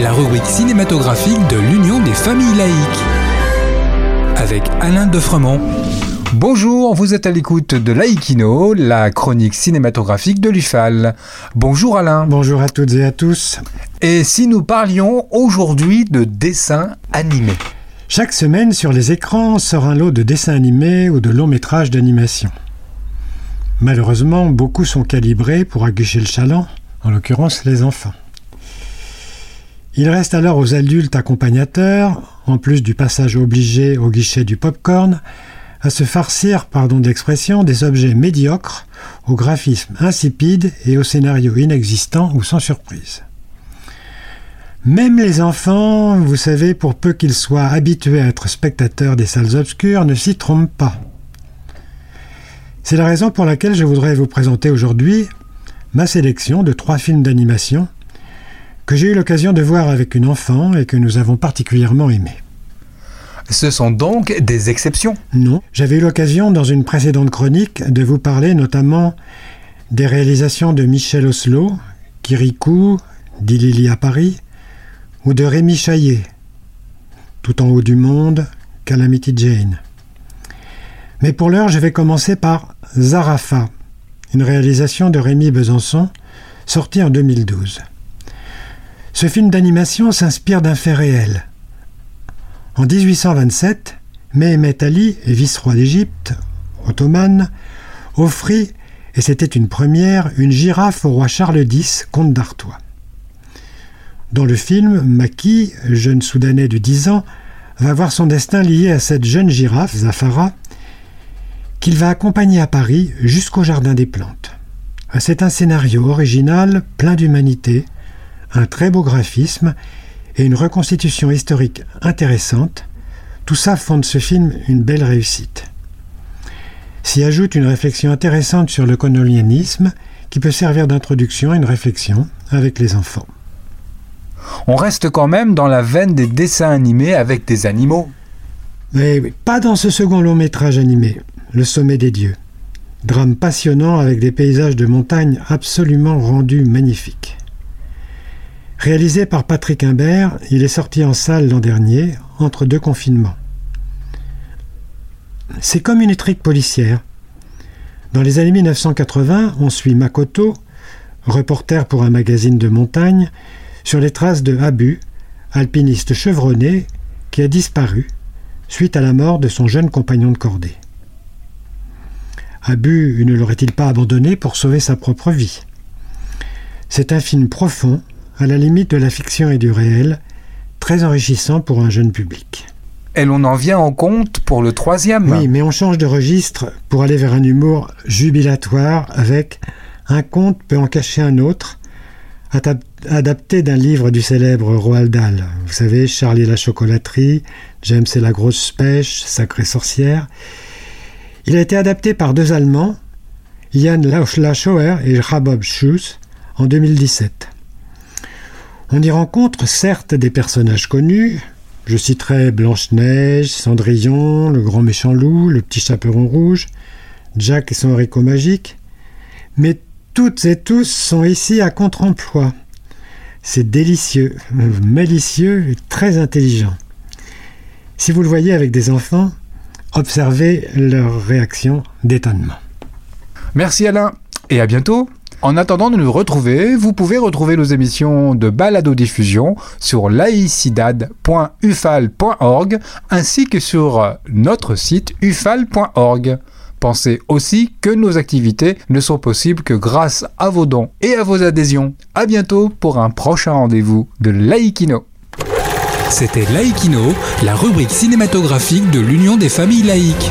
La rubrique cinématographique de l'Union des familles laïques. Avec Alain Defremont. Bonjour, vous êtes à l'écoute de Laïkino, la chronique cinématographique de l'UFAL. Bonjour Alain. Bonjour à toutes et à tous. Et si nous parlions aujourd'hui de dessins animés? Chaque semaine sur les écrans sort un lot de dessins animés ou de longs métrages d'animation. Malheureusement, beaucoup sont calibrés pour aguicher le chaland, en l'occurrence les enfants. Il reste alors aux adultes accompagnateurs, en plus du passage obligé au guichet du popcorn, à se farcir, pardon d'expression, des objets médiocres, au graphisme insipide et au scénario inexistant ou sans surprise. Même les enfants, vous savez, pour peu qu'ils soient habitués à être spectateurs des salles obscures, ne s'y trompent pas. C'est la raison pour laquelle je voudrais vous présenter aujourd'hui ma sélection de trois films d'animation que j'ai eu l'occasion de voir avec une enfant et que nous avons particulièrement aimé. Ce sont donc des exceptions Non, j'avais eu l'occasion dans une précédente chronique de vous parler notamment des réalisations de Michel Oslo, Kirikou, Dilili à Paris, ou de Rémi Chaillet, Tout en haut du monde, Calamity Jane. Mais pour l'heure, je vais commencer par Zarafa, une réalisation de Rémi Besançon, sortie en 2012. Ce film d'animation s'inspire d'un fait réel. En 1827, Mehemet Ali, vice-roi d'Égypte, ottomane, offrit, et c'était une première, une girafe au roi Charles X, comte d'Artois. Dans le film, Maki, jeune soudanais de 10 ans, va voir son destin lié à cette jeune girafe, Zafara, qu'il va accompagner à Paris jusqu'au Jardin des Plantes. C'est un scénario original, plein d'humanité, un très beau graphisme et une reconstitution historique intéressante, tout ça font de ce film une belle réussite. S'y ajoute une réflexion intéressante sur le colonialisme qui peut servir d'introduction à une réflexion avec les enfants. On reste quand même dans la veine des dessins animés avec des animaux. Mais pas dans ce second long métrage animé, Le sommet des dieux. Drame passionnant avec des paysages de montagne absolument rendus magnifiques. Réalisé par Patrick Imbert, il est sorti en salle l'an dernier, entre deux confinements. C'est comme une étrique policière. Dans les années 1980, on suit Makoto, reporter pour un magazine de montagne, sur les traces de Abu, alpiniste chevronné, qui a disparu suite à la mort de son jeune compagnon de cordée. Abu ne l'aurait-il pas abandonné pour sauver sa propre vie? C'est un film profond, à la limite de la fiction et du réel, très enrichissant pour un jeune public. Et l'on en vient en compte pour le troisième. Oui, mais on change de registre pour aller vers un humour jubilatoire avec un conte peut en cacher un autre, adapté d'un livre du célèbre Roald Dahl. Vous savez, Charlie et la chocolaterie, James et la grosse pêche, Sacrée sorcière. Il a été adapté par deux Allemands, Jan Lauschauer et Rabob Schuss, en 2017. On y rencontre certes des personnages connus, je citerai Blanche-Neige, Cendrillon, le grand méchant loup, le petit chaperon rouge, Jack et son haricot magique, mais toutes et tous sont ici à contre-emploi. C'est délicieux, malicieux et très intelligent. Si vous le voyez avec des enfants, observez leur réaction d'étonnement. Merci Alain et à bientôt. En attendant de nous retrouver, vous pouvez retrouver nos émissions de balado diffusion sur laicidad.ufal.org ainsi que sur notre site ufal.org. Pensez aussi que nos activités ne sont possibles que grâce à vos dons et à vos adhésions. A bientôt pour un prochain rendez-vous de Laïkino. C'était Laïkino, la rubrique cinématographique de l'Union des familles laïques.